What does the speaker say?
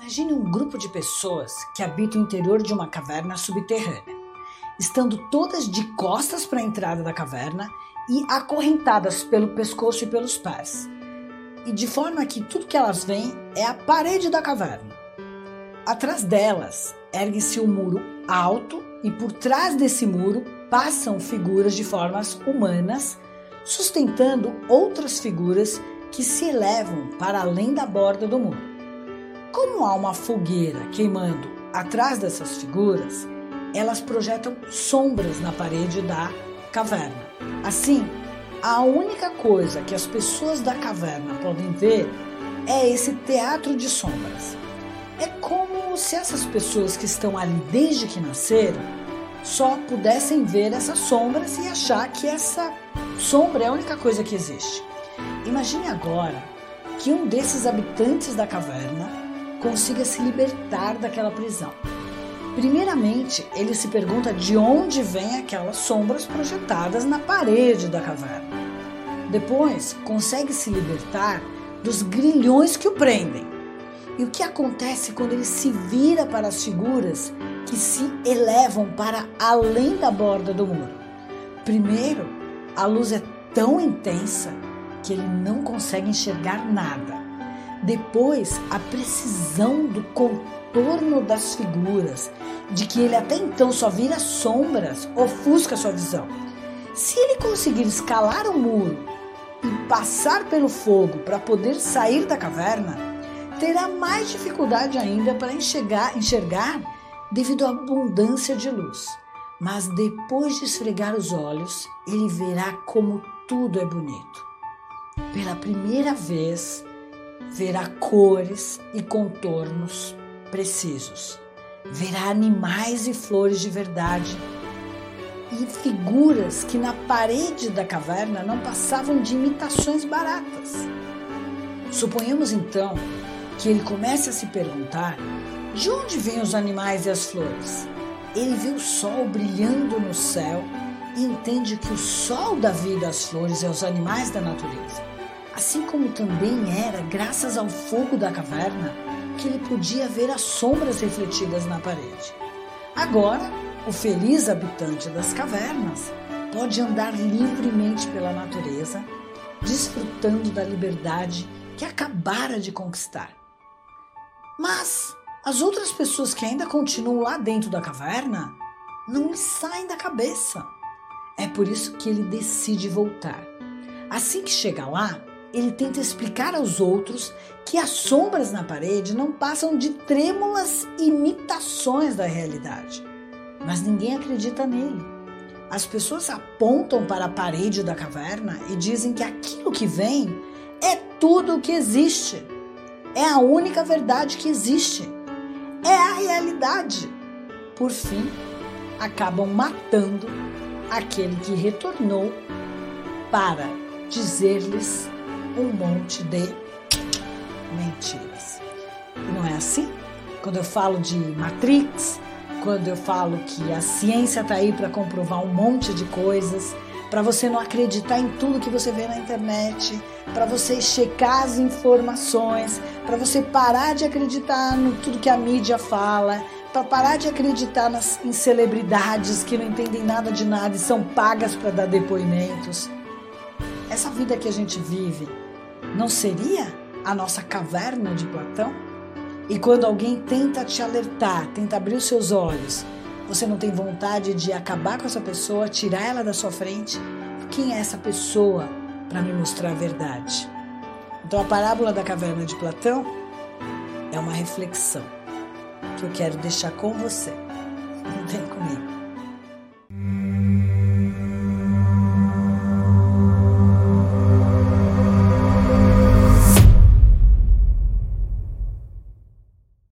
Imagine um grupo de pessoas que habitam o interior de uma caverna subterrânea, estando todas de costas para a entrada da caverna e acorrentadas pelo pescoço e pelos pés. E de forma que tudo que elas veem é a parede da caverna. Atrás delas ergue-se um muro alto e por trás desse muro passam figuras de formas humanas, sustentando outras figuras que se elevam para além da borda do muro. Como há uma fogueira queimando atrás dessas figuras, elas projetam sombras na parede da caverna. Assim, a única coisa que as pessoas da caverna podem ver é esse teatro de sombras. É como se essas pessoas que estão ali desde que nasceram só pudessem ver essas sombras e achar que essa sombra é a única coisa que existe. Imagine agora que um desses habitantes da caverna consiga se libertar daquela prisão. Primeiramente, ele se pergunta de onde vêm aquelas sombras projetadas na parede da caverna. Depois, consegue se libertar dos grilhões que o prendem. E o que acontece quando ele se vira para as figuras que se elevam para além da borda do muro? Primeiro, a luz é tão intensa que ele não consegue enxergar nada. Depois, a precisão do contorno das figuras, de que ele até então só vira sombras, ofusca sua visão. Se ele conseguir escalar o muro e passar pelo fogo para poder sair da caverna, terá mais dificuldade ainda para enxergar, enxergar devido à abundância de luz. Mas depois de esfregar os olhos, ele verá como tudo é bonito. Pela primeira vez, verá cores e contornos precisos. Verá animais e flores de verdade e figuras que na parede da caverna não passavam de imitações baratas. Suponhamos então que ele comece a se perguntar de onde vêm os animais e as flores. Ele vê o sol brilhando no céu e entende que o sol dá vida às flores e aos animais da natureza assim como também era graças ao fogo da caverna que ele podia ver as sombras refletidas na parede. Agora, o feliz habitante das cavernas pode andar livremente pela natureza, desfrutando da liberdade que acabara de conquistar. Mas as outras pessoas que ainda continuam lá dentro da caverna não lhe saem da cabeça. É por isso que ele decide voltar. Assim que chega lá, ele tenta explicar aos outros que as sombras na parede não passam de trêmulas imitações da realidade. Mas ninguém acredita nele. As pessoas apontam para a parede da caverna e dizem que aquilo que vem é tudo o que existe. É a única verdade que existe. É a realidade. Por fim, acabam matando aquele que retornou para dizer-lhes um monte de mentiras. Não é assim? Quando eu falo de Matrix, quando eu falo que a ciência está aí para comprovar um monte de coisas, para você não acreditar em tudo que você vê na internet, para você checar as informações, para você parar de acreditar no tudo que a mídia fala, para parar de acreditar nas, em celebridades que não entendem nada de nada e são pagas para dar depoimentos. Essa vida que a gente vive não seria a nossa caverna de Platão? E quando alguém tenta te alertar, tenta abrir os seus olhos, você não tem vontade de acabar com essa pessoa, tirar ela da sua frente? Quem é essa pessoa para me mostrar a verdade? Então a parábola da caverna de Platão é uma reflexão que eu quero deixar com você. Vem comigo.